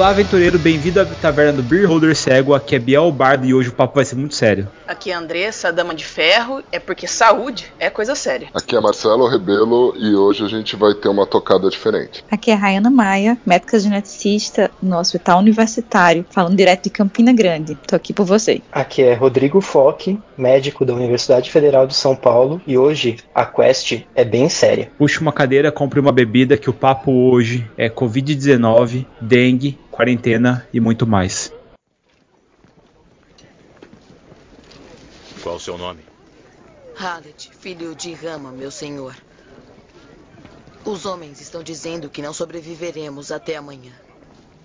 Olá, aventureiro, bem-vindo à taverna do Beer Holder Cego. Aqui é Biel Bardo e hoje o papo vai ser muito sério. Aqui é a Andressa, dama de ferro, é porque saúde é coisa séria. Aqui é Marcelo Rebelo e hoje a gente vai ter uma tocada diferente. Aqui é Rayana Maia, médica geneticista no Hospital Universitário, falando direto de Campina Grande. Tô aqui por você. Aqui é Rodrigo Foque, médico da Universidade Federal de São Paulo e hoje a quest é bem séria. Puxe uma cadeira, compre uma bebida que o papo hoje é Covid-19, dengue, quarentena e muito mais. Qual o seu nome? Hallet, filho de Rama, meu senhor. Os homens estão dizendo que não sobreviveremos até amanhã.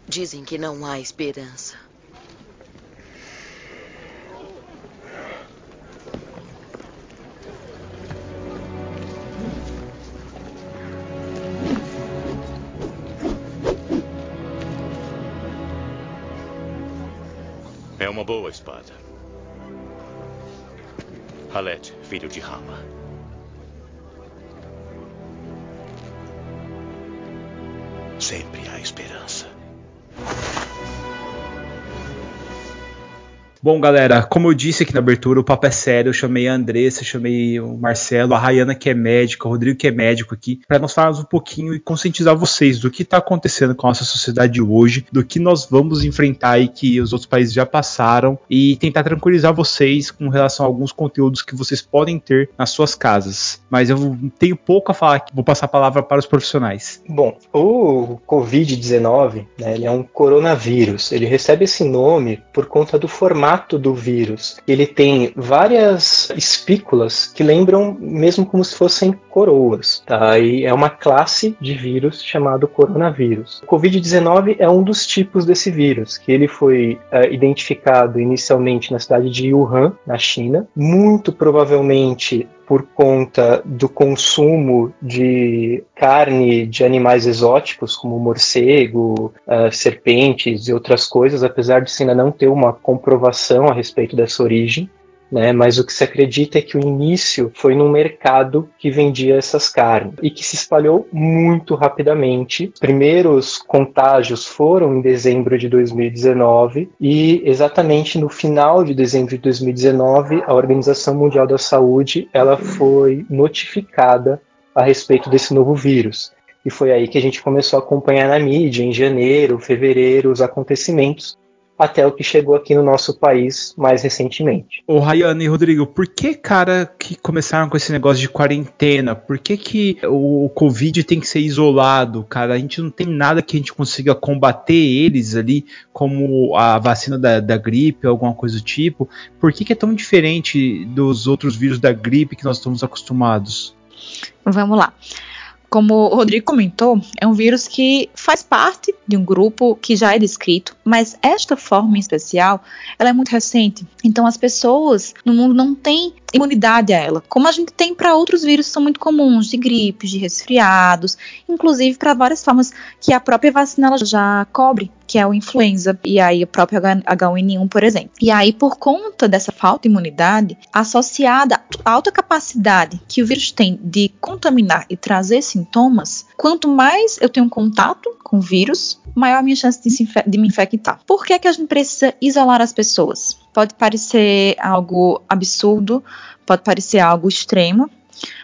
Dizem que não há esperança. Uma boa espada. Halet, filho de Rama. Sempre há esperança. Bom, galera, como eu disse aqui na abertura, o papo é sério. Eu chamei a Andressa, chamei o Marcelo, a Rayana, que é médica, o Rodrigo, que é médico aqui, para nós falarmos um pouquinho e conscientizar vocês do que está acontecendo com a nossa sociedade hoje, do que nós vamos enfrentar e que os outros países já passaram, e tentar tranquilizar vocês com relação a alguns conteúdos que vocês podem ter nas suas casas. Mas eu tenho pouco a falar aqui, vou passar a palavra para os profissionais. Bom, o Covid-19, né, ele é um coronavírus. Ele recebe esse nome por conta do formato formato do vírus. Ele tem várias espículas que lembram mesmo como se fossem coroas. Tá? E é uma classe de vírus chamado coronavírus. O Covid-19 é um dos tipos desse vírus, que ele foi é, identificado inicialmente na cidade de Wuhan, na China. Muito provavelmente por conta do consumo de carne de animais exóticos, como morcego, uh, serpentes e outras coisas, apesar de ainda não ter uma comprovação a respeito dessa origem né? Mas o que se acredita é que o início foi num mercado que vendia essas carnes e que se espalhou muito rapidamente. Os primeiros contágios foram em dezembro de 2019 e exatamente no final de dezembro de 2019 a Organização Mundial da Saúde ela foi notificada a respeito desse novo vírus. E foi aí que a gente começou a acompanhar na mídia, em janeiro, fevereiro, os acontecimentos até o que chegou aqui no nosso país mais recentemente. Ô Rayane e Rodrigo, por que, cara, que começaram com esse negócio de quarentena? Por que, que o Covid tem que ser isolado, cara? A gente não tem nada que a gente consiga combater eles ali, como a vacina da, da gripe, alguma coisa do tipo. Por que, que é tão diferente dos outros vírus da gripe que nós estamos acostumados? Vamos lá como o Rodrigo comentou, é um vírus que faz parte de um grupo que já é descrito, mas esta forma em especial, ela é muito recente. Então as pessoas no mundo não têm imunidade a ela, como a gente tem para outros vírus que são muito comuns, de gripes, de resfriados, inclusive para várias formas que a própria vacina já cobre que é o influenza, e aí o próprio H1N1, por exemplo. E aí, por conta dessa falta de imunidade, associada à alta capacidade que o vírus tem de contaminar e trazer sintomas, quanto mais eu tenho contato com o vírus, maior a minha chance de, de me infectar. Por que, que a gente precisa isolar as pessoas? Pode parecer algo absurdo, pode parecer algo extremo,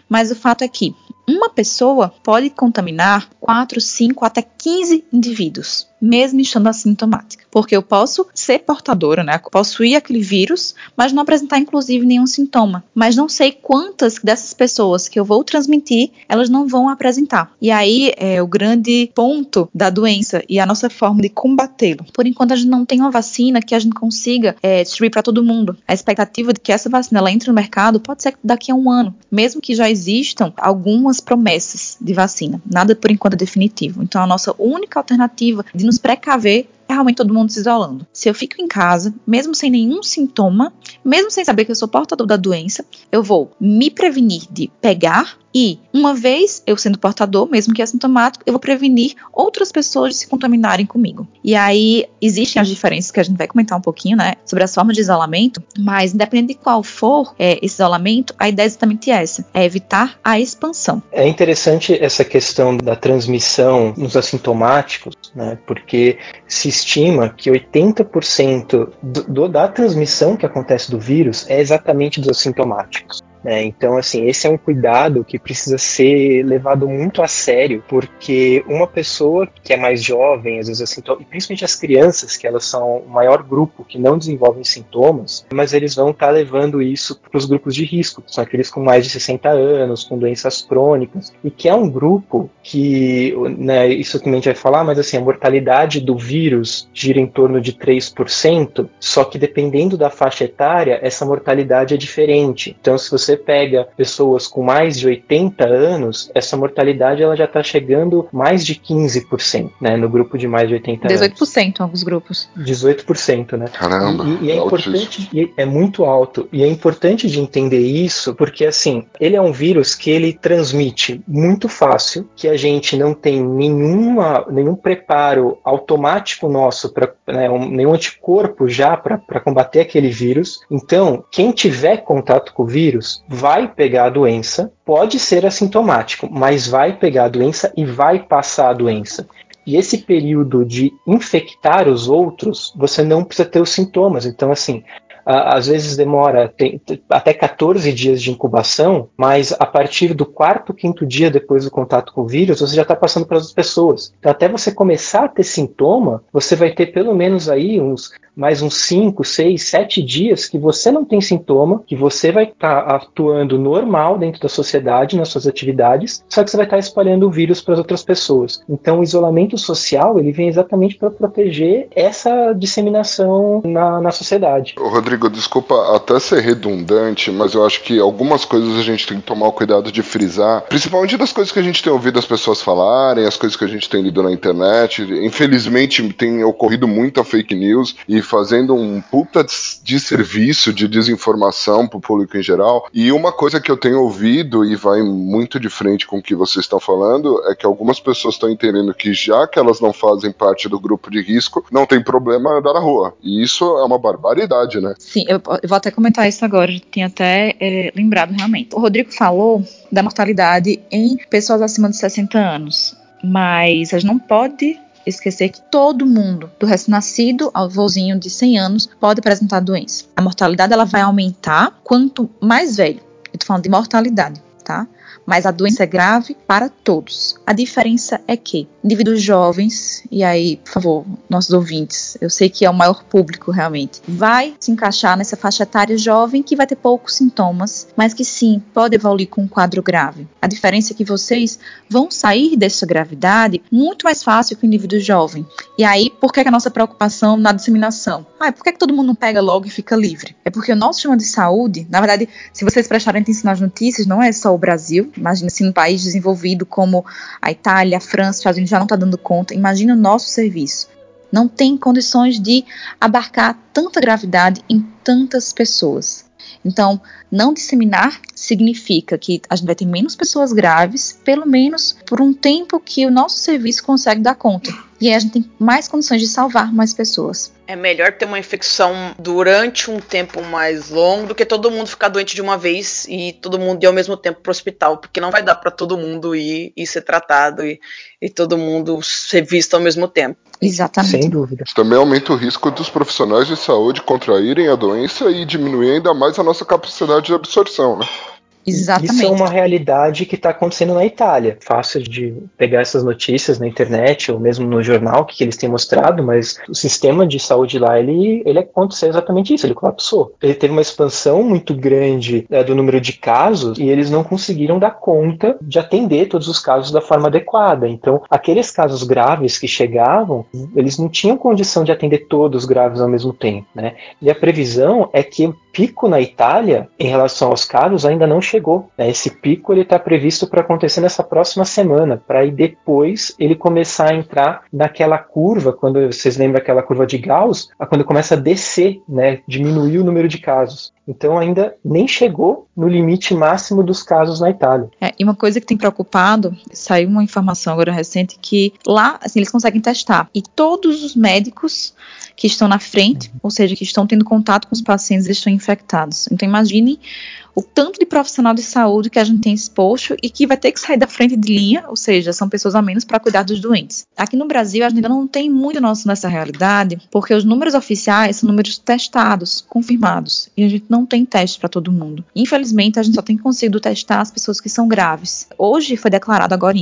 mas o fato é que uma pessoa pode contaminar 4, 5 até 15 indivíduos mesmo estando assintomática. Porque eu posso ser portadora, né? Possuir aquele vírus, mas não apresentar, inclusive, nenhum sintoma. Mas não sei quantas dessas pessoas que eu vou transmitir, elas não vão apresentar. E aí é o grande ponto da doença e a nossa forma de combatê-lo. Por enquanto, a gente não tem uma vacina que a gente consiga é, distribuir para todo mundo. A expectativa de que essa vacina ela entre no mercado pode ser daqui a um ano, mesmo que já existam algumas promessas de vacina. Nada por enquanto é definitivo. Então, a nossa única alternativa de nos precaver é realmente todo mundo se isolando. Se eu fico em casa, mesmo sem nenhum sintoma, mesmo sem saber que eu sou portador da doença, eu vou me prevenir de pegar E, uma vez eu sendo portador, mesmo que assintomático, eu vou prevenir outras pessoas de se contaminarem comigo. E aí, existem as diferenças que a gente vai comentar um pouquinho, né, sobre as formas de isolamento, mas independente de qual for é, esse isolamento, a ideia é exatamente essa, é evitar a expansão. É interessante essa questão da transmissão nos assintomáticos, né, porque se estima que 80% do, do, da transmissão que acontece do vírus é exatamente dos assintomáticos. Né? Então, assim, esse é um cuidado que precisa ser levado muito a sério, porque uma pessoa que é mais jovem, às vezes assim, e principalmente as crianças, que elas são o maior grupo que não desenvolvem sintomas, mas eles vão estar tá levando isso para os grupos de risco, que são aqueles com mais de 60 anos, com doenças crônicas, e que é um grupo que, né, isso também a gente vai falar, mas assim, a mortalidade do vírus gira em torno de 3%, só que dependendo da faixa etária, essa mortalidade é diferente. Então, se você você pega pessoas com mais de 80 anos, essa mortalidade ela já está chegando mais de 15%, né? No grupo de mais de 80 18% anos. 18% em alguns grupos. 18%, né? Caramba. E, e é importante, e é muito alto. E é importante de entender isso, porque assim, ele é um vírus que ele transmite muito fácil, que a gente não tem nenhuma, nenhum preparo automático nosso para né, um, nenhum anticorpo já para combater aquele vírus. Então, quem tiver contato com o vírus vai pegar a doença, pode ser assintomático, mas vai pegar a doença e vai passar a doença. E esse período de infectar os outros, você não precisa ter os sintomas. Então, assim, às vezes demora tem, até 14 dias de incubação, mas a partir do quarto, quinto dia depois do contato com o vírus, você já está passando para as pessoas. Então, até você começar a ter sintoma, você vai ter pelo menos aí uns mais uns 5, 6, 7 dias que você não tem sintoma, que você vai estar tá atuando normal dentro da sociedade, nas suas atividades, só que você vai estar tá espalhando o vírus para as outras pessoas. Então, o isolamento social ele vem exatamente para proteger essa disseminação na, na sociedade. Rodrigo, desculpa até ser redundante, mas eu acho que algumas coisas a gente tem que tomar o cuidado de frisar, principalmente das coisas que a gente tem ouvido as pessoas falarem, as coisas que a gente tem lido na internet. Infelizmente, tem ocorrido muita fake news e fazendo um puta de serviço de desinformação para o público em geral. E uma coisa que eu tenho ouvido e vai muito de frente com o que vocês estão falando é que algumas pessoas estão entendendo que já que elas não fazem parte do grupo de risco, não tem problema andar na rua. E isso é uma barbaridade, né? Sim, eu, eu vou até comentar isso agora, tinha até é, lembrado realmente. O Rodrigo falou da mortalidade em pessoas acima de 60 anos, mas a gente não pode esquecer que todo mundo, do recém-nascido ao vozinho de 100 anos, pode apresentar doença. A mortalidade ela vai aumentar quanto mais velho. Eu tô falando de mortalidade, tá? Mas a doença é grave para todos. A diferença é que indivíduos jovens, e aí, por favor, nossos ouvintes, eu sei que é o maior público realmente, vai se encaixar nessa faixa etária jovem que vai ter poucos sintomas, mas que sim, pode evoluir com um quadro grave. A diferença é que vocês vão sair dessa gravidade muito mais fácil que o indivíduo jovem. E aí, por que, é a nossa preocupação na disseminação? Ah, por que, é que todo mundo não pega logo e fica livre? É porque o nosso sistema de saúde, na verdade, se vocês prestarem atenção nas notícias, não é só o Brasil, Imagina se um país desenvolvido como a Itália, a França, gente já não está dando conta. Imagina o nosso serviço. Não tem condições de abarcar tanta gravidade em tantas pessoas. Então, não disseminar significa que a gente vai ter menos pessoas graves, pelo menos por um tempo que o nosso serviço consegue dar conta. E aí a gente tem mais condições de salvar mais pessoas. É melhor ter uma infecção durante um tempo mais longo do que todo mundo ficar doente de uma vez e todo mundo ir ao mesmo tempo para o hospital, porque não vai dar para todo mundo ir e ser tratado e, e todo mundo ser visto ao mesmo tempo. Exatamente. Sem dúvida. Isso também aumenta o risco dos profissionais de saúde contraírem a doença e diminuir ainda mais a nossa capacidade de absorção, né? Exatamente. Isso é uma realidade que está acontecendo na Itália. Fácil de pegar essas notícias na internet ou mesmo no jornal que, que eles têm mostrado, mas o sistema de saúde lá ele, ele aconteceu exatamente isso. Ele colapsou. Ele teve uma expansão muito grande é, do número de casos e eles não conseguiram dar conta de atender todos os casos da forma adequada. Então, aqueles casos graves que chegavam, eles não tinham condição de atender todos graves ao mesmo tempo, né? E a previsão é que pico na Itália, em relação aos casos, ainda não chegou. Né? Esse pico ele está previsto para acontecer nessa próxima semana, para aí depois ele começar a entrar naquela curva, quando vocês lembram aquela curva de Gauss, quando começa a descer, né? diminuir o número de casos. Então ainda nem chegou no limite máximo dos casos na Itália. É, e uma coisa que tem preocupado, saiu uma informação agora recente que lá assim, eles conseguem testar e todos os médicos que estão na frente, ou seja, que estão tendo contato com os pacientes, estão infectados. Então imagine o tanto de profissional de saúde que a gente tem exposto e que vai ter que sair da frente de linha, ou seja, são pessoas a menos para cuidar dos doentes. Aqui no Brasil, a gente ainda não tem muito noção dessa realidade, porque os números oficiais são números testados, confirmados, e a gente não tem teste para todo mundo. Infelizmente, a gente só tem conseguido testar as pessoas que são graves. Hoje foi declarado agora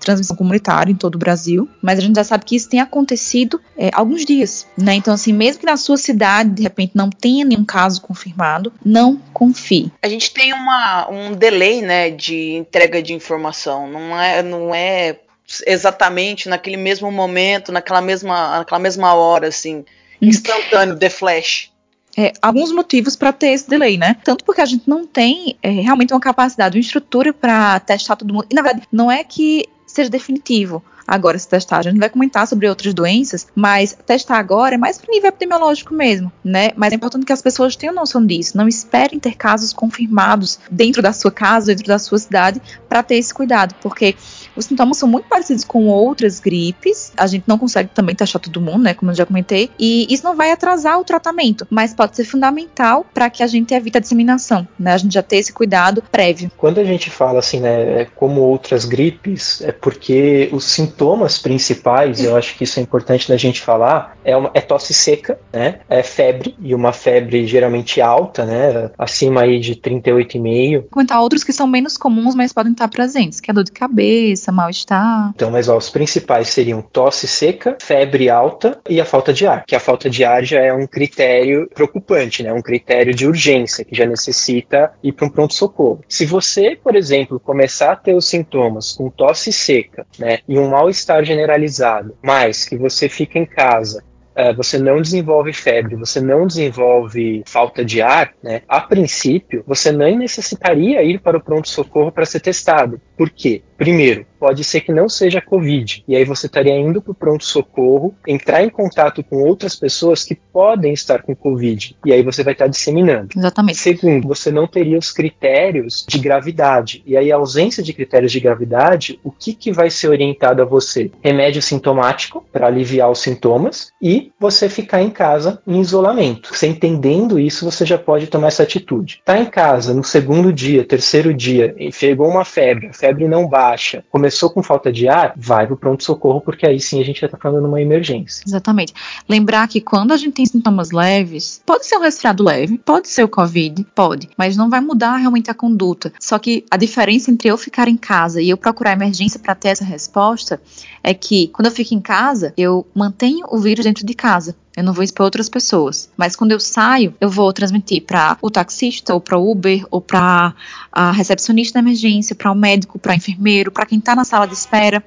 transmissão comunitária em todo o Brasil, mas a gente já sabe que isso tem acontecido é, alguns dias, né? Então, assim, mesmo que na sua cidade, de repente, não tenha nenhum caso confirmado, não confie. A gente tem uma, um delay, né, de entrega de informação. Não é, não é exatamente naquele mesmo momento, naquela mesma, naquela mesma hora, assim, hum. instantâneo, the flash. É, alguns motivos para ter esse delay, né? Tanto porque a gente não tem é, realmente uma capacidade, uma estrutura para testar todo mundo. E na verdade, não é que seja definitivo agora esse testar. A gente vai comentar sobre outras doenças, mas testar agora é mais para nível epidemiológico mesmo, né? Mas é importante que as pessoas tenham noção disso. Não esperem ter casos confirmados dentro da sua casa, dentro da sua cidade, para ter esse cuidado, porque os sintomas são muito parecidos com outras gripes. A gente não consegue também testar todo mundo, né? Como eu já comentei. E isso não vai atrasar o tratamento, mas pode ser fundamental para que a gente evite a disseminação, né? A gente já ter esse cuidado prévio. Quando a gente fala assim, né, é como outras gripes, é porque os sintomas sintomas principais, eu acho que isso é importante da gente falar, é, uma, é tosse seca, né? É febre, e uma febre geralmente alta, né? Acima aí de 38,5. Comentar outros que são menos comuns, mas podem estar presentes, que é dor de cabeça, mal-estar. Então, mas ó, os principais seriam tosse seca, febre alta e a falta de ar, que a falta de ar já é um critério preocupante, né? Um critério de urgência, que já necessita ir para um pronto-socorro. Se você, por exemplo, começar a ter os sintomas com tosse seca, né? E um mal mal-estar generalizado, mas que você fica em casa é, você não desenvolve febre, você não desenvolve falta de ar, né? A princípio, você nem necessitaria ir para o pronto-socorro para ser testado. Por quê? Primeiro, pode ser que não seja Covid, e aí você estaria indo para o pronto-socorro, entrar em contato com outras pessoas que podem estar com Covid, e aí você vai estar disseminando. Exatamente. Segundo, você não teria os critérios de gravidade, e aí a ausência de critérios de gravidade, o que, que vai ser orientado a você? Remédio sintomático, para aliviar os sintomas, e você ficar em casa em isolamento. Você entendendo isso, você já pode tomar essa atitude. Tá em casa no segundo dia, terceiro dia, e pegou uma febre, a febre não bate, baixa, começou com falta de ar, vai pro pronto-socorro, porque aí sim a gente já tá falando numa emergência. Exatamente. Lembrar que quando a gente tem sintomas leves, pode ser um resfriado leve, pode ser o Covid, pode, mas não vai mudar realmente a conduta. Só que a diferença entre eu ficar em casa e eu procurar emergência para ter essa resposta é que quando eu fico em casa, eu mantenho o vírus dentro de casa. Eu não vou expor outras pessoas. Mas quando eu saio, eu vou transmitir para o taxista, ou para o Uber, ou para a recepcionista da emergência, para o médico, para o enfermeiro, para quem está na sala de espera.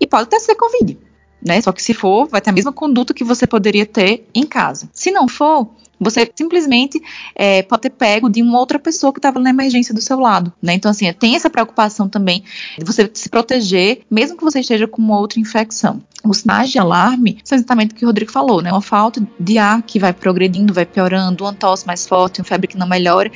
E pode até ser Covid. Né? Só que se for, vai ter a mesma conduta que você poderia ter em casa. Se não for, você simplesmente é, pode ter pego de uma outra pessoa que estava na emergência do seu lado, né? Então, assim, tem essa preocupação também de você se proteger, mesmo que você esteja com uma outra infecção. Os sinais de alarme são exatamente o que o Rodrigo falou, né? Uma falta de ar que vai progredindo, vai piorando, uma tosse mais forte, uma febre que não melhora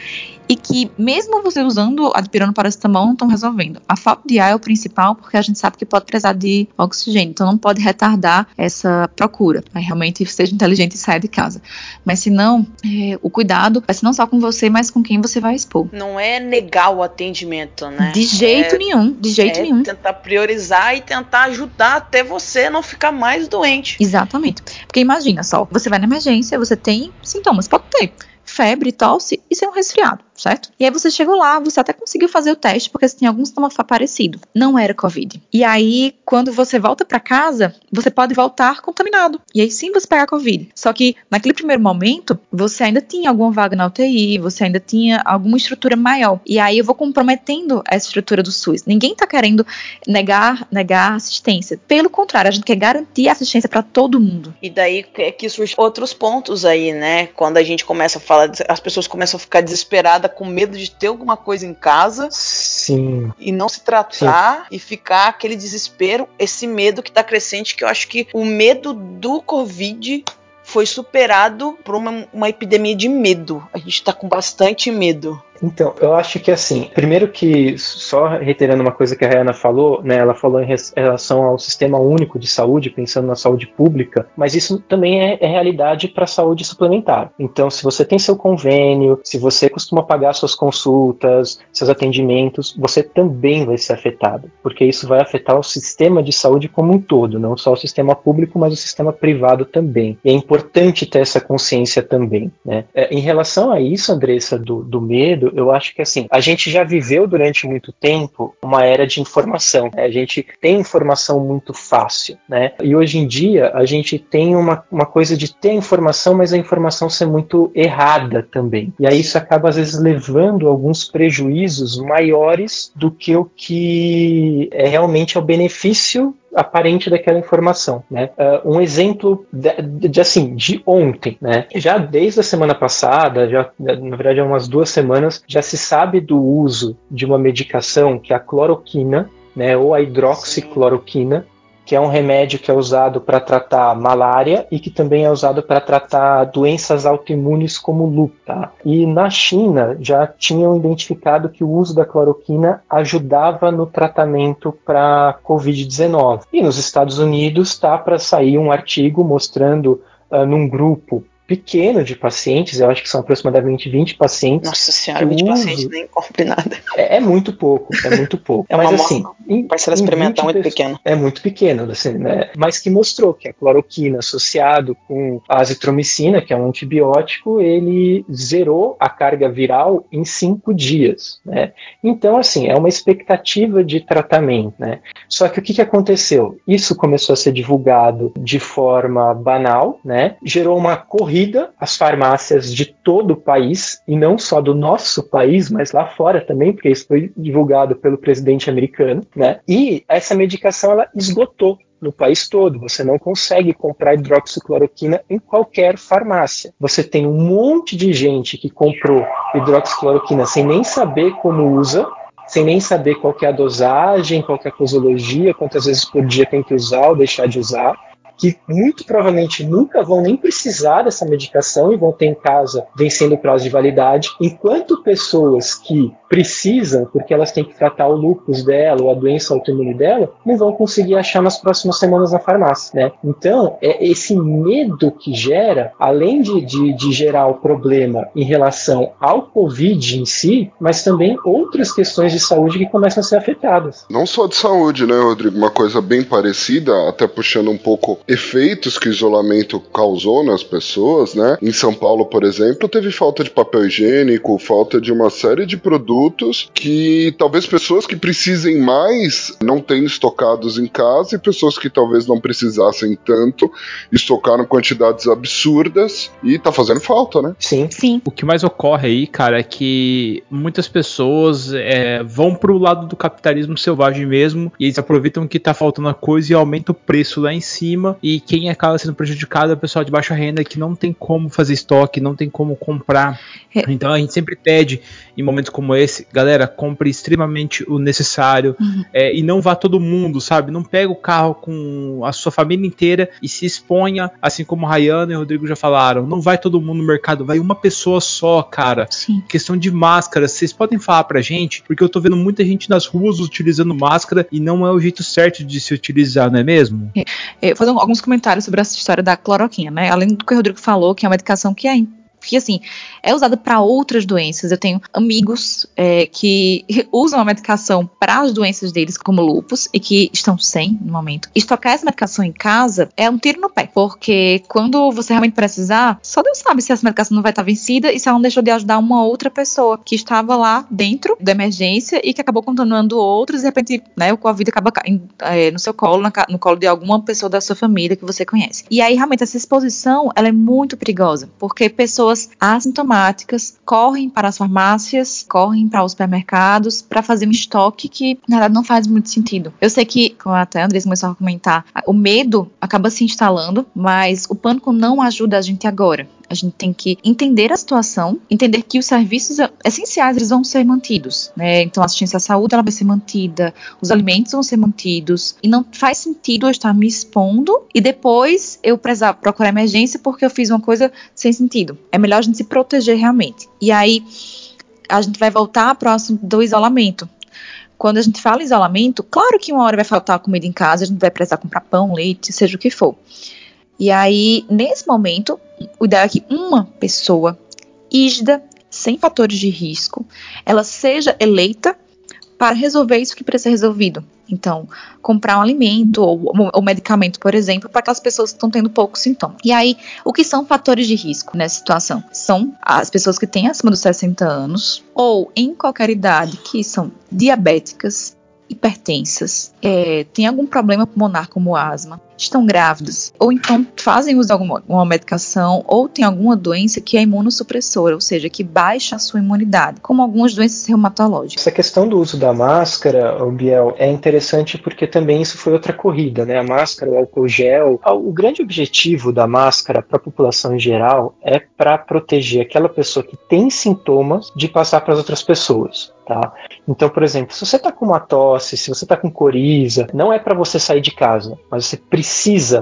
e que mesmo você usando a paracetamol não estão resolvendo. A falta de ar é o principal porque a gente sabe que pode precisar de oxigênio, então não pode retardar essa procura. Aí realmente seja inteligente e saia de casa. Mas se não, é, o cuidado vai ser não só com você, mas com quem você vai expor. Não é negar o atendimento, né? De jeito é, nenhum, de jeito é nenhum. Tentar priorizar e tentar ajudar até você não ficar mais doente. Exatamente. Porque imagina só, você vai na emergência, você tem sintomas, pode ter febre, tosse e ser um resfriado. Certo? E aí você chegou lá, você até conseguiu fazer o teste, porque você tinha algum sintoma parecido. Não era Covid. E aí, quando você volta para casa, você pode voltar contaminado. E aí sim você pegar Covid. Só que naquele primeiro momento, você ainda tinha alguma vaga na UTI, você ainda tinha alguma estrutura maior. E aí eu vou comprometendo essa estrutura do SUS. Ninguém tá querendo negar, negar assistência. Pelo contrário, a gente quer garantir assistência para todo mundo. E daí é que surgem outros pontos aí, né? Quando a gente começa a falar, as pessoas começam a ficar desesperadas, com medo de ter alguma coisa em casa. Sim. E não se tratar Sim. e ficar aquele desespero, esse medo que tá crescente, que eu acho que o medo do Covid foi superado por uma, uma epidemia de medo. A gente tá com bastante medo. Então, eu acho que assim, primeiro que, só reiterando uma coisa que a Rihanna falou, né, ela falou em relação ao sistema único de saúde, pensando na saúde pública, mas isso também é, é realidade para a saúde suplementar. Então, se você tem seu convênio, se você costuma pagar suas consultas, seus atendimentos, você também vai ser afetado, porque isso vai afetar o sistema de saúde como um todo, não só o sistema público, mas o sistema privado também. E é importante ter essa consciência também. Né? É, em relação a isso, Andressa, do, do medo, eu acho que assim, a gente já viveu durante muito tempo uma era de informação. Né? A gente tem informação muito fácil, né? E hoje em dia a gente tem uma, uma coisa de ter informação, mas a informação ser muito errada também. E aí isso acaba às vezes levando alguns prejuízos maiores do que o que é realmente é o benefício aparente daquela informação, né? Uh, um exemplo de, de, assim de ontem, né? Já desde a semana passada, já na verdade há umas duas semanas, já se sabe do uso de uma medicação que é a cloroquina, né? Ou a hidroxicloroquina, que é um remédio que é usado para tratar malária e que também é usado para tratar doenças autoimunes como lúpus. Tá? E na China já tinham identificado que o uso da cloroquina ajudava no tratamento para COVID-19. E nos Estados Unidos está para sair um artigo mostrando uh, num grupo pequeno de pacientes, eu acho que são aproximadamente 20 pacientes. Nossa senhora, 20 uso... pacientes nem compre nada. É, é, muito pouco, é muito pouco. é uma Mas assim, em, parcela experimental muito pequena. É muito pequeno, assim, né? Mas que mostrou que a cloroquina associado com a azitromicina, que é um antibiótico, ele zerou a carga viral em cinco dias, né? Então, assim, é uma expectativa de tratamento, né? Só que o que, que aconteceu? Isso começou a ser divulgado de forma banal, né? Gerou uma corrida corrida às farmácias de todo o país, e não só do nosso país, mas lá fora também, porque isso foi divulgado pelo presidente americano, né? E essa medicação ela esgotou no país todo. Você não consegue comprar hidroxicloroquina em qualquer farmácia. Você tem um monte de gente que comprou hidroxicloroquina sem nem saber como usa, sem nem saber qual é a dosagem, qual é a posologia, quantas vezes por dia tem que usar ou deixar de usar que muito provavelmente nunca vão nem precisar dessa medicação e vão ter em casa vencendo o prazo de validade, enquanto pessoas que precisam, porque elas têm que tratar o lúpus dela ou a doença autoimune dela, não vão conseguir achar nas próximas semanas na farmácia, né? Então, é esse medo que gera, além de, de, de gerar o problema em relação ao Covid em si, mas também outras questões de saúde que começam a ser afetadas. Não só de saúde, né, Rodrigo? Uma coisa bem parecida, até puxando um pouco efeitos que o isolamento causou nas pessoas, né? Em São Paulo, por exemplo, teve falta de papel higiênico, falta de uma série de produtos que talvez pessoas que precisem mais não tenham estocados em casa e pessoas que talvez não precisassem tanto estocaram quantidades absurdas e tá fazendo falta, né? Sim. Sim. O que mais ocorre aí, cara, é que muitas pessoas é, vão pro lado do capitalismo selvagem mesmo e eles aproveitam que tá faltando a coisa e aumenta o preço lá em cima e quem acaba sendo prejudicado é o pessoal de baixa renda que não tem como fazer estoque, não tem como comprar. É. Então a gente sempre pede em momentos como esse galera, compre extremamente o necessário uhum. é, e não vá todo mundo, sabe? Não pega o carro com a sua família inteira e se exponha, assim como Rayana e Rodrigo já falaram. Não vai todo mundo no mercado, vai uma pessoa só, cara. Sim. Questão de máscara, vocês podem falar pra gente, porque eu tô vendo muita gente nas ruas utilizando máscara e não é o jeito certo de se utilizar, não é mesmo? É, é, fazer alguns comentários sobre essa história da cloroquina, né? Além do que o Rodrigo falou, que é uma medicação que é Porque, assim, é usada para outras doenças. Eu tenho amigos é, que usam a medicação para as doenças deles, como lupus, e que estão sem no momento. Estocar essa medicação em casa é um tiro no pé, porque quando você realmente precisar, só Deus sabe se essa medicação não vai estar vencida e se ela não deixou de ajudar uma outra pessoa que estava lá dentro da emergência e que acabou contaminando outros, e de repente, né, o Covid acaba é, no seu colo, na, no colo de alguma pessoa da sua família que você conhece. E aí, realmente, essa exposição, ela é muito perigosa, porque pessoas assintomáticas correm para as farmácias, correm para os supermercados para fazer um estoque que, na verdade, não faz muito sentido. Eu sei que, como até a Andrés começou a comentar, o medo acaba se instalando, mas o pânico não ajuda a gente agora. A gente tem que entender a situação, entender que os serviços essenciais eles vão ser mantidos, né? Então a assistência à saúde ela vai ser mantida, os alimentos vão ser mantidos e não faz sentido eu estar me expondo e depois eu precisar procurar emergência porque eu fiz uma coisa sem sentido. É melhor a gente se proteger realmente. E aí a gente vai voltar próximo do isolamento. Quando a gente fala isolamento, claro que uma hora vai faltar comida em casa, a gente vai precisar comprar pão, leite, seja o que for. E aí, nesse momento, o ideal é que uma pessoa ígida, sem fatores de risco, ela seja eleita para resolver isso que precisa ser resolvido. Então, comprar um alimento ou, ou medicamento, por exemplo, para aquelas pessoas que estão tendo poucos sintomas. E aí, o que são fatores de risco nessa situação? São as pessoas que têm acima dos 60 anos ou em qualquer idade que são diabéticas, hipertensas, é, tem algum problema pulmonar como asma, estão grávidas, ou então fazem uso de alguma, alguma medicação, ou tem alguma doença que é imunossupressora, ou seja, que baixa a sua imunidade, como algumas doenças reumatológicas. Essa questão do uso da máscara, Biel, é interessante porque também isso foi outra corrida, né? A máscara, o álcool gel. O grande objetivo da máscara para a população em geral é para proteger aquela pessoa que tem sintomas de passar para as outras pessoas. Tá? Então, por exemplo, se você está com uma tosse, se você está com coriza, não é para você sair de casa, mas você precisa,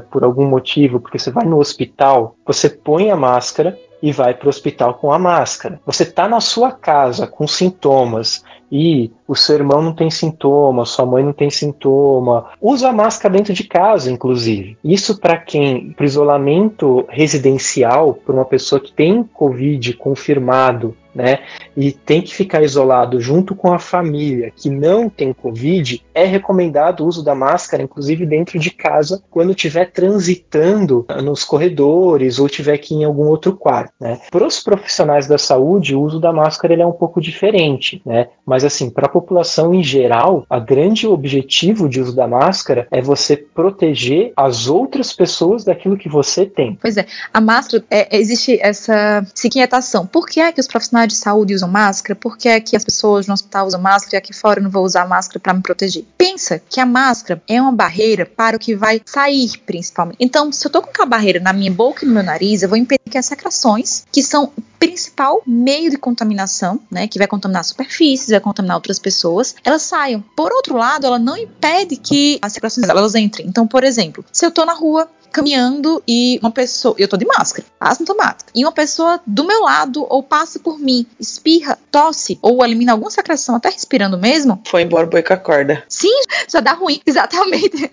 por algum motivo, porque você vai no hospital, você põe a máscara e vai para o hospital com a máscara. Você está na sua casa com sintomas e o seu irmão não tem sintoma, sua mãe não tem sintoma, usa a máscara dentro de casa, inclusive. Isso para quem, para isolamento residencial, para uma pessoa que tem Covid confirmado né? E tem que ficar isolado junto com a família que não tem Covid, é recomendado o uso da máscara, inclusive dentro de casa, quando estiver transitando nos corredores ou tiver que ir em algum outro quarto, né? Para os profissionais da saúde, o uso da máscara ele é um pouco diferente, né? Mas assim, para a população em geral, a grande objetivo de uso da máscara é você proteger as outras pessoas daquilo que você tem. Pois é, a máscara, é, existe essa inquietação. Por que é que os profissionais de saúde usam máscara, por que aqui as pessoas no hospital usam máscara e aqui fora eu não vou usar máscara para me proteger? Pensa que a máscara é uma barreira para o que vai sair, principalmente. Então, se eu tô com aquela barreira na minha boca e no meu nariz, eu vou impedir que as secreções, que são o principal meio de contaminação, né, que vai contaminar superfícies, vai contaminar outras pessoas, elas saiam. Por outro lado, ela não impede que as secreções elas entrem. Então, por exemplo, se eu tô na rua caminhando e uma pessoa, eu tô de máscara, assintomática, e uma pessoa do meu lado ou passa por mim, espirra, tosse ou elimina alguma secreção, até respirando mesmo. Foi embora boi com a corda. Sim, já dá ruim, exatamente.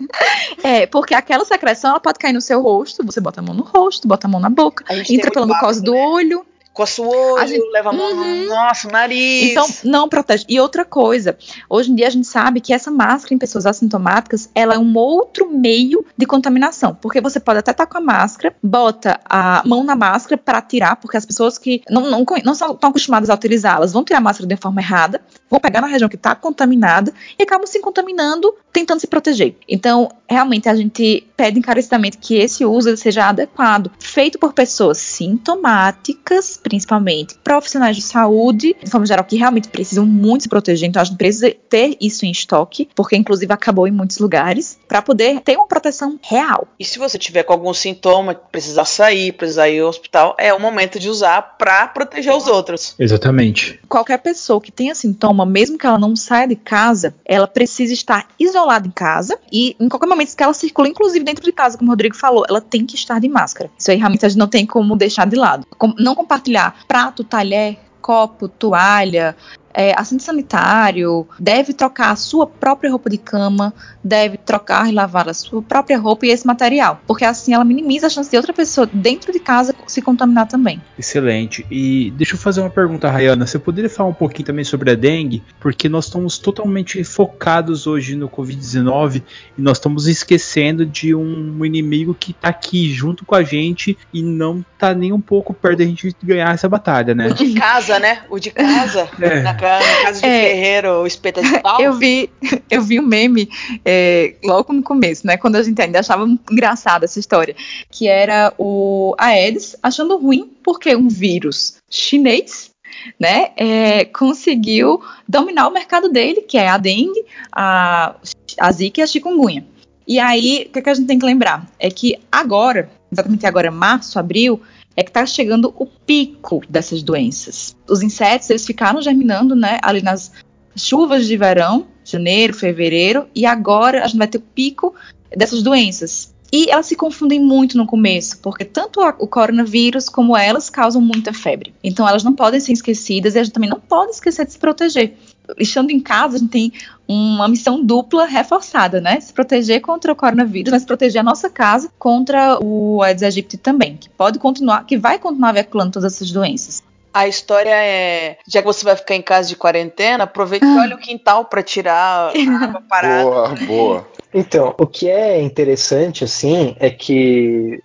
é, porque aquela secreção ela pode cair no seu rosto, você bota a mão no rosto, bota a mão na boca, entra pela mucosa do né? olho coça o olho, gente, leva a mão uhum. no nosso nariz. Então, não protege. E outra coisa, hoje em dia a gente sabe que essa máscara em pessoas assintomáticas, ela é um outro meio de contaminação, porque você pode até estar com a máscara, bota a mão na máscara para tirar, porque as pessoas que não, não, não são tão acostumadas a utilizá-las vão tirar a máscara de forma errada, vão pegar na região que está contaminada e acabam se contaminando tentando se proteger. Então, realmente a gente pede encarecidamente que esse uso seja adequado, feito por pessoas sintomáticas, principalmente profissionais de saúde, de forma geral, que realmente precisam muito se proteger. Então, a gente precisa ter isso em estoque, porque inclusive acabou em muitos lugares, para poder ter uma proteção real. E se você tiver com algum sintoma, precisar sair, precisar ir ao hospital, é o momento de usar para proteger os outros. Exatamente. Qualquer pessoa que tenha sintoma, mesmo que ela não saia de casa, ela precisa estar isolada em casa e em qualquer momento que ela circula, inclusive dentro de casa, como o Rodrigo falou, ela tem que estar de máscara. Isso aí realmente a gente não tem como deixar de lado. Não compartilhar prato, talher, copo, toalha, é, assistente sanitário deve trocar a sua própria roupa de cama, deve trocar e lavar a sua própria roupa e esse material, porque assim ela minimiza a chance de outra pessoa dentro de casa se contaminar também. Excelente. E deixa eu fazer uma pergunta, Rayana. Você poderia falar um pouquinho também sobre a dengue? Porque nós estamos totalmente focados hoje no Covid-19 e nós estamos esquecendo de um inimigo que está aqui junto com a gente e não está nem um pouco perto da gente ganhar essa batalha, né? O de casa, né? O de casa. É. Na, ca- na casa de É. ferreiro, o espeta de pau. Eu vi, eu vi um meme é, logo no começo, né? Quando a gente ainda achava engraçada essa história, que era o Aedes achando ruim porque um vírus chinês, né, é, conseguiu dominar o mercado dele, que é a dengue, a, a zika e a chikungunya. E aí, o que, é que a gente tem que lembrar? É que agora, exatamente agora, março, abril, é que está chegando o pico dessas doenças. Os insetos, eles ficaram germinando, né, ali nas chuvas de verão, janeiro, fevereiro, e agora a gente vai ter o pico dessas doenças. E elas se confundem muito no começo, porque tanto o coronavírus como elas causam muita febre. Então elas não podem ser esquecidas e a gente também não pode esquecer de se proteger. Estando em casa, a gente tem uma missão dupla reforçada, né? Se proteger contra o coronavírus, mas proteger a nossa casa contra o Aedes aegypti também, que pode continuar, que vai continuar veiculando todas essas doenças. A história é, já que você vai ficar em casa de quarentena, aproveite e olha o quintal pra tirar a água parada. Boa, boa. Então, o que é interessante, assim, é que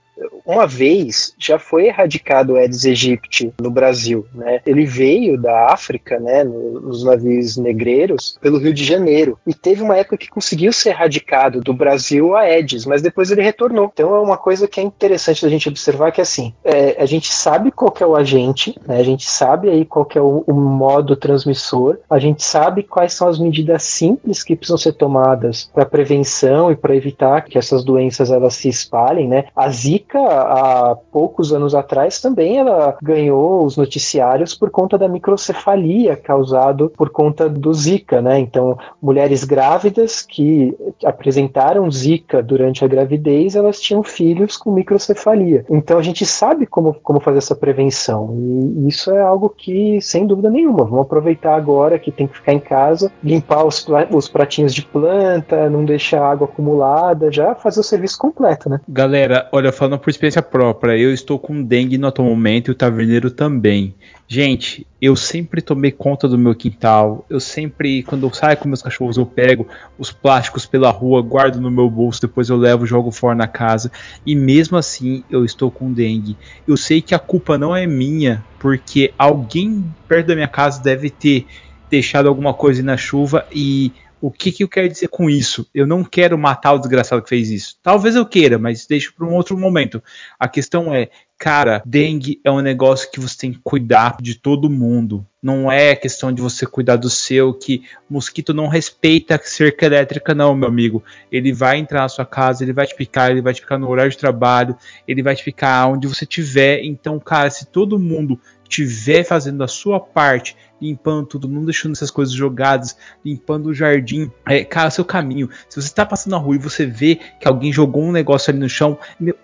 uma vez já foi erradicado o Aedes aegypti no Brasil, né? Ele veio da África, né, no- nos navios negreiros, pelo Rio de Janeiro. E teve uma época que conseguiu ser erradicado do Brasil a Aedes, mas depois ele retornou. Então é uma coisa que é interessante da gente observar que assim, é, a gente sabe qual é o agente, né? A gente sabe aí qual é o, o modo transmissor, a gente sabe quais são as medidas simples que precisam ser tomadas para prevenção e para evitar que essas doenças elas se espalhem, né? A Zika há poucos anos atrás também ela ganhou os noticiários por conta da microcefalia causado por conta do Zika, né? Então, mulheres grávidas que apresentaram Zika durante a gravidez, elas tinham filhos com microcefalia. Então, a gente sabe como, como fazer essa prevenção e isso é algo que, sem dúvida nenhuma, vamos aproveitar agora que tem que ficar em casa, limpar os, os pratinhos de planta, não deixar água acumulada, já fazer o serviço completo, né? Galera, olha, falando por experiência própria, eu estou com dengue no atual momento e o taverneiro também. Gente, eu sempre tomei conta do meu quintal. Eu sempre, quando eu saio com meus cachorros, eu pego os plásticos pela rua, guardo no meu bolso, depois eu levo jogo fora na casa. E mesmo assim, eu estou com dengue. Eu sei que a culpa não é minha, porque alguém perto da minha casa deve ter deixado alguma coisa na chuva e o que, que eu quero dizer com isso? Eu não quero matar o desgraçado que fez isso. Talvez eu queira, mas deixo para um outro momento. A questão é, cara, dengue é um negócio que você tem que cuidar de todo mundo. Não é questão de você cuidar do seu, que mosquito não respeita cerca elétrica, não, meu amigo. Ele vai entrar na sua casa, ele vai te picar, ele vai te picar no horário de trabalho, ele vai te picar onde você tiver. Então, cara, se todo mundo estiver fazendo a sua parte, limpando tudo, não deixando essas coisas jogadas, limpando o jardim, é, cara, seu caminho. Se você está passando na rua e você vê que alguém jogou um negócio ali no chão,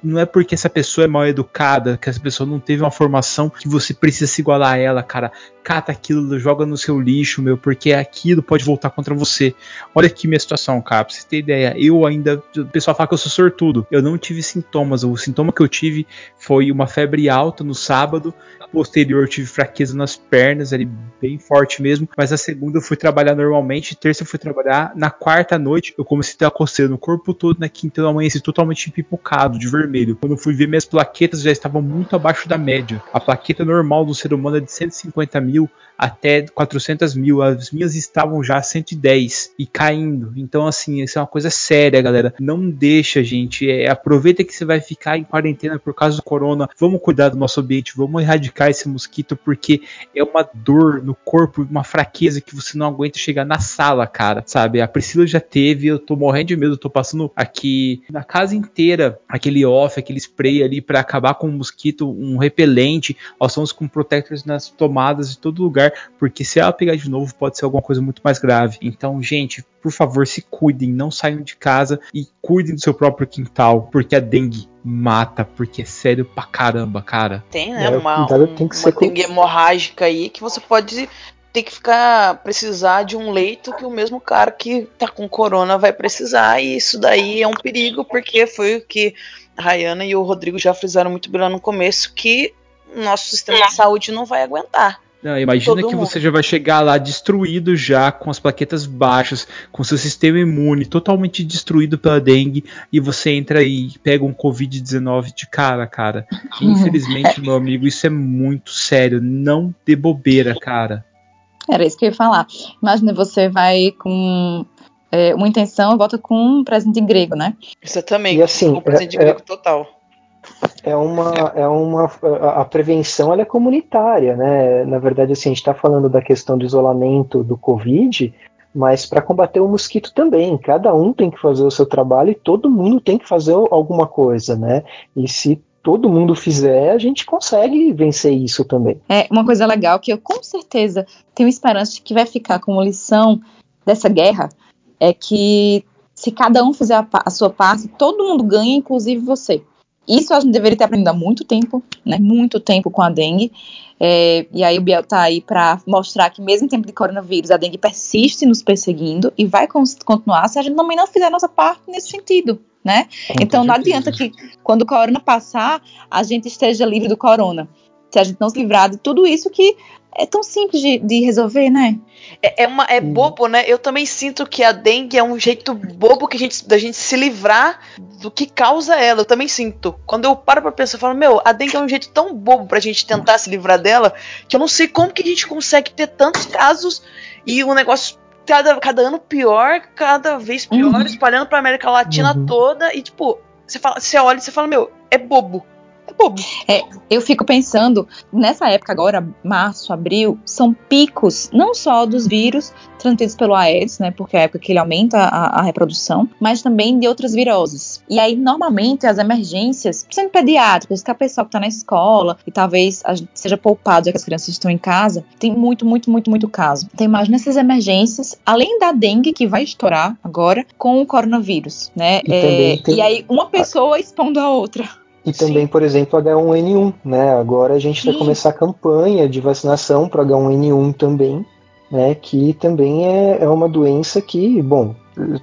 não é porque essa pessoa é mal educada, que essa pessoa não teve uma formação que você precisa se igualar a ela, cara. Cata aquilo, joga no seu lixo, meu, porque aquilo pode voltar contra você. Olha aqui minha situação, cara, pra você ter ideia. Eu ainda, o pessoal fala que eu sou sortudo. Eu não tive sintomas. O sintoma que eu tive foi uma febre alta no sábado. Posterior, tive fraqueza nas pernas, ali bem forte mesmo. Mas na segunda eu fui trabalhar normalmente. Terça eu fui trabalhar. Na quarta noite eu comecei a ter a coceira no corpo todo. Na quinta eu amanheci totalmente empipocado, de vermelho. Quando eu fui ver, minhas plaquetas já estavam muito abaixo da média. A plaqueta normal do ser humano é de 150 mil até 400 mil. As minhas estavam já 110 e caindo. Então, assim, isso é uma coisa séria, galera. Não deixa, gente. É, aproveita que você vai ficar em quarentena por causa do corona. Vamos cuidar do nosso ambiente. Vamos erradicar esse mosquito, porque é uma dor no corpo, uma fraqueza que você não aguenta chegar na sala, cara. Sabe? A Priscila já teve. Eu tô morrendo de medo. Tô passando aqui na casa inteira aquele off, aquele spray ali para acabar com o mosquito, um repelente. Nós estamos com protectors nas tomadas de todo lugar, porque se ela pegar de novo pode ser alguma coisa muito mais grave. Então, gente, por favor, se cuidem, não saiam de casa e cuidem do seu próprio quintal, porque a dengue mata, porque é sério pra caramba, cara. Tem, né? É, uma um- tem que uma ser com- dengue hemorrágica aí que você pode ter que ficar precisar de um leito que o mesmo cara que tá com corona vai precisar. E isso daí é um perigo, porque foi o que a Rayana e o Rodrigo já frisaram muito bem lá no começo, que o nosso sistema de saúde não vai aguentar. Não, imagina Todo que mundo. você já vai chegar lá destruído já, com as plaquetas baixas, com seu sistema imune totalmente destruído pela dengue, e você entra e pega um Covid-19 de cara, cara. Infelizmente, meu amigo, isso é muito sério. Não dê bobeira, cara. Era isso que eu ia falar. Imagina, você vai com é, uma intenção e volta com um presente grego, né? Exatamente. E assim, o presente é- é- grego total. É uma, é uma, a prevenção ela é comunitária, né? Na verdade, assim, a gente está falando da questão do isolamento do Covid, mas para combater o mosquito também. Cada um tem que fazer o seu trabalho e todo mundo tem que fazer alguma coisa, né? E se todo mundo fizer, a gente consegue vencer isso também. É uma coisa legal que eu com certeza tenho esperança de que vai ficar como lição dessa guerra é que se cada um fizer a, a sua parte, todo mundo ganha, inclusive você. Isso a gente deveria ter aprendido há muito tempo, né? Muito tempo com a dengue. É, e aí o Biel tá aí para mostrar que mesmo em tempo de coronavírus a dengue persiste nos perseguindo e vai continuar se a gente também não fizer a nossa parte nesse sentido, né? Então não adianta que quando o corona passar, a gente esteja livre do corona. Se a gente não se livrar de tudo isso que é tão simples de, de resolver, né? É, é, uma, é bobo, né? Eu também sinto que a dengue é um jeito bobo que a gente, da gente se livrar do que causa ela. Eu também sinto. Quando eu paro pra pensar, eu falo, meu, a dengue é um jeito tão bobo pra gente tentar se livrar dela que eu não sei como que a gente consegue ter tantos casos e um negócio cada, cada ano pior, cada vez pior, Uhum. espalhando pra América Latina Uhum. toda. E, tipo, você, fala, você olha e você fala, meu, é bobo. É. Eu fico pensando, nessa época agora, março, abril, são picos não só dos vírus transmitidos pelo Aedes, né, porque é a época que ele aumenta a, a reprodução, mas também de outras viroses. E aí, normalmente, as emergências, principalmente pediátricas, que é a pessoa que está na escola e talvez seja poupado já que as crianças estão em casa, tem muito, muito, muito, muito caso. Então, imagina essas emergências, além da dengue, que vai estourar agora, com o coronavírus, né? E tem- e aí, uma pessoa expondo a outra. E também, por exemplo, H1N1, né? Agora a gente vai Sim. começar a campanha de vacinação para H1N1 também, né? Que também é, é uma doença que, bom,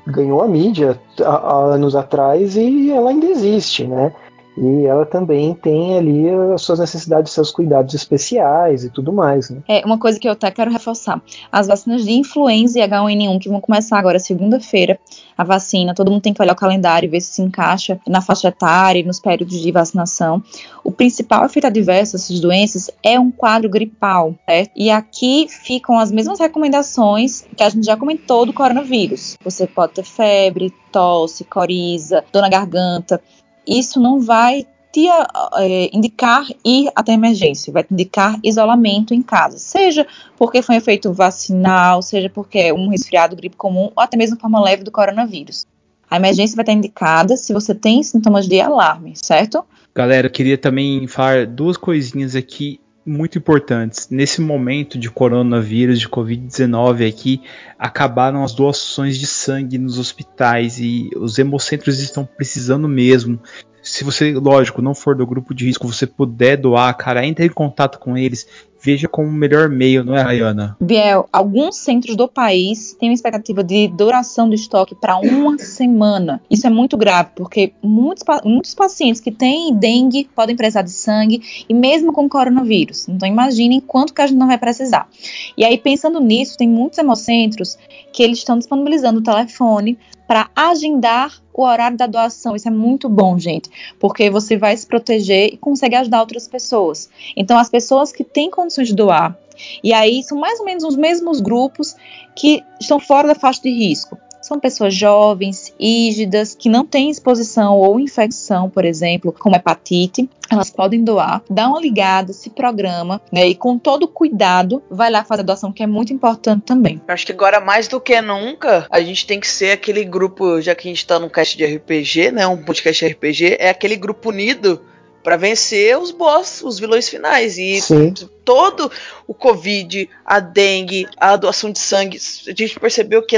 ganhou a mídia há, há anos atrás e ela ainda existe, né? E ela também tem ali as suas necessidades, seus cuidados especiais e tudo mais, né? É, uma coisa que eu até quero reforçar. As vacinas de influenza e H1N1 que vão começar agora segunda-feira, a vacina, todo mundo tem que olhar o calendário e ver se se encaixa na faixa etária e nos períodos de vacinação. O principal efeito adverso dessas doenças é um quadro gripal, certo? E aqui ficam as mesmas recomendações que a gente já comentou do coronavírus. Você pode ter febre, tosse, coriza, dor na garganta. Isso não vai te eh, indicar ir até emergência, vai te indicar isolamento em casa, seja porque foi um efeito vacinal, seja porque é um resfriado, gripe comum, ou até mesmo forma leve do coronavírus. A emergência vai estar indicada se você tem sintomas de alarme, certo? Galera, eu queria também falar duas coisinhas aqui muito importantes. Nesse momento de coronavírus, de Covid-19 aqui, acabaram as doações de sangue nos hospitais e os hemocentros estão precisando mesmo. Se você, lógico, não for do grupo de risco, você puder doar, cara, entre em contato com eles, veja como o melhor meio, não é, Rayana? Biel, alguns centros do país têm uma expectativa de duração do estoque para uma semana. Isso é muito grave, porque muitos, muitos pacientes que têm dengue podem precisar de sangue, e mesmo com coronavírus. Então imaginem quanto que a gente não vai precisar. E aí, pensando nisso, tem muitos hemocentros que eles estão disponibilizando o telefone para agendar o horário da doação. Isso é muito bom, gente, porque você vai se proteger e consegue ajudar outras pessoas. Então, as pessoas que têm condições de doar, e aí são mais ou menos os mesmos grupos que estão fora da faixa de risco. São pessoas jovens, ígidas, que não têm exposição ou infecção, por exemplo, como hepatite. Elas podem doar, dá uma ligada, se programa, né? E com todo cuidado, vai lá fazer a doação, que é muito importante também. Eu acho que agora, mais do que nunca, a gente tem que ser aquele grupo, já que a gente tá num cast de RPG, né? Um podcast de RPG, é aquele grupo unido para vencer os boss, os vilões finais. E Sim. todo o Covid, a dengue, a doação de sangue, a gente percebeu que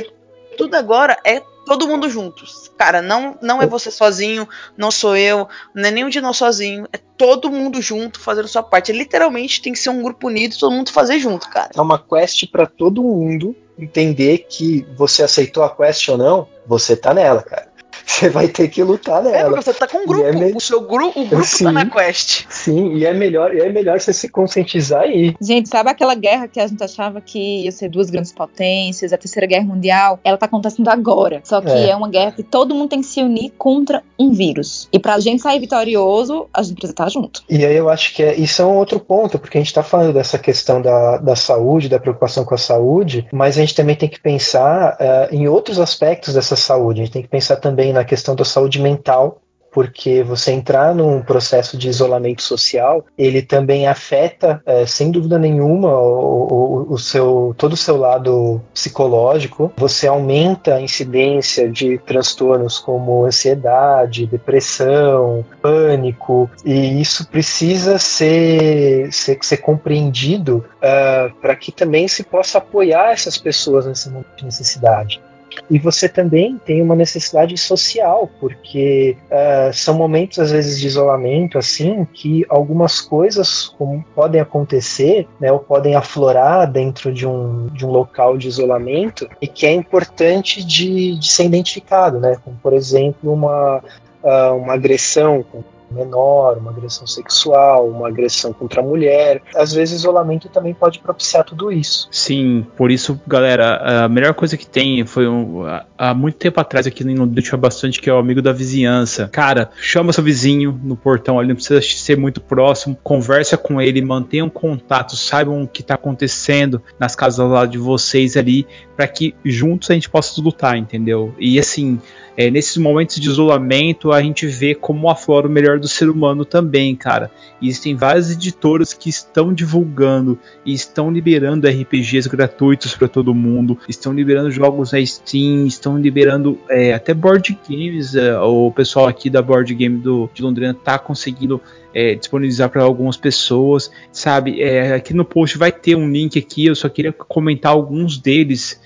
tudo agora é todo mundo juntos. Cara, não, não é você sozinho, não sou eu, não é nenhum de nós sozinho. É todo mundo junto fazendo sua parte. Literalmente tem que ser um grupo unido, todo mundo fazer junto, cara. É uma quest para todo mundo entender que você aceitou a quest ou não, você tá nela, cara você vai ter que lutar é, nela. É, porque você tá com um grupo. É me... O seu grupo, o grupo sim, tá na quest. Sim, e é melhor, é melhor você se conscientizar aí. Gente, sabe aquela guerra que a gente achava que ia ser duas grandes potências, a terceira guerra mundial? Ela tá acontecendo agora. Só que é, é uma guerra que todo mundo tem que se unir contra um vírus. E pra gente sair vitorioso, a gente precisa estar junto. E aí eu acho que é, isso é um outro ponto, porque a gente tá falando dessa questão da, da saúde, da preocupação com a saúde, mas a gente também tem que pensar uh, em outros aspectos dessa saúde. A gente tem que pensar também na questão da saúde mental, porque você entrar num processo de isolamento social, ele também afeta, é, sem dúvida nenhuma, o, o, o, seu, todo o seu lado psicológico. Você aumenta a incidência de transtornos como ansiedade, depressão, pânico, e isso precisa ser, ser, ser compreendido uh, para que também se possa apoiar essas pessoas nesse momento de necessidade. E você também tem uma necessidade social, porque uh, são momentos, às vezes, de isolamento, assim, que algumas coisas podem acontecer, né, ou podem aflorar dentro de um, de um local de isolamento, e que é importante de, de ser identificado, né? Como, por exemplo, uma, uh, uma agressão menor, uma agressão sexual, uma agressão contra a mulher. Às vezes, isolamento também pode propiciar tudo isso. Sim, por isso, galera, a melhor coisa que tem foi um, há muito tempo atrás aqui no tinha bastante que é o amigo da vizinhança. Cara, chama seu vizinho no portão ali, não precisa ser muito próximo, conversa com ele, mantenham contato, saibam o que está acontecendo nas casas ao lado de vocês ali, para que juntos a gente possa lutar, entendeu? E assim, é, nesses momentos de isolamento, a gente vê como aflora o melhor do ser humano também, cara. Existem várias editoras que estão divulgando e estão liberando RPGs gratuitos para todo mundo, estão liberando jogos na Steam, estão liberando é, até board games. É, o pessoal aqui da board game do, de Londrina tá conseguindo é, disponibilizar para algumas pessoas, sabe? É, aqui no post vai ter um link aqui, eu só queria comentar alguns deles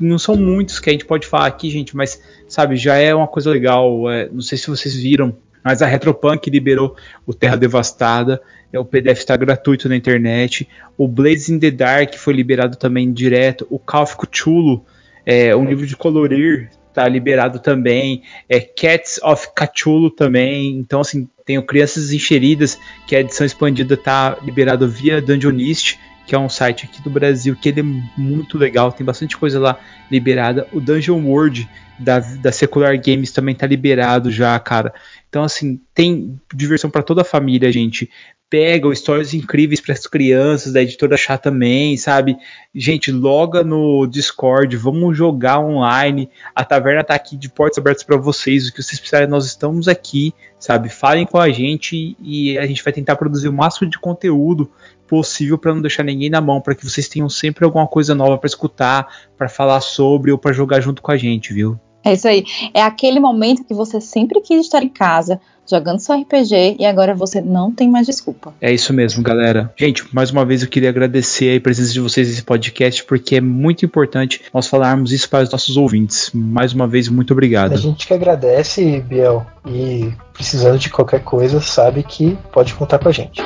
não são muitos que a gente pode falar aqui, gente, mas sabe, já é uma coisa legal. É, não sei se vocês viram, mas a Retropunk liberou o Terra Devastada. É, o PDF está gratuito na internet. O Blades in the Dark foi liberado também direto. O of Cthulhu, é, um livro de colorir, está liberado também. É, Cats of Cthulhu também. Então, assim, tem o Crianças Encheridas, que a edição expandida está liberado via Dungeonist que é um site aqui do Brasil que ele é muito legal, tem bastante coisa lá liberada. O Dungeon World da, da Secular Games também tá liberado já, cara. Então, assim, tem diversão para toda a família, gente. Pega histórias incríveis para as crianças, da editora Chá também, sabe? Gente, loga no Discord, vamos jogar online. A taverna tá aqui de portas abertas para vocês. O que vocês precisarem, nós estamos aqui, sabe? Falem com a gente e a gente vai tentar produzir o máximo de conteúdo possível para não deixar ninguém na mão, para que vocês tenham sempre alguma coisa nova para escutar, para falar sobre ou para jogar junto com a gente, viu? É isso aí. É aquele momento que você sempre quis estar em casa, jogando seu RPG e agora você não tem mais desculpa. É isso mesmo, galera. Gente, mais uma vez eu queria agradecer a presença de vocês nesse podcast, porque é muito importante nós falarmos isso para os nossos ouvintes. Mais uma vez, muito obrigado. A gente que agradece, Biel, e precisando de qualquer coisa, sabe que pode contar com a gente.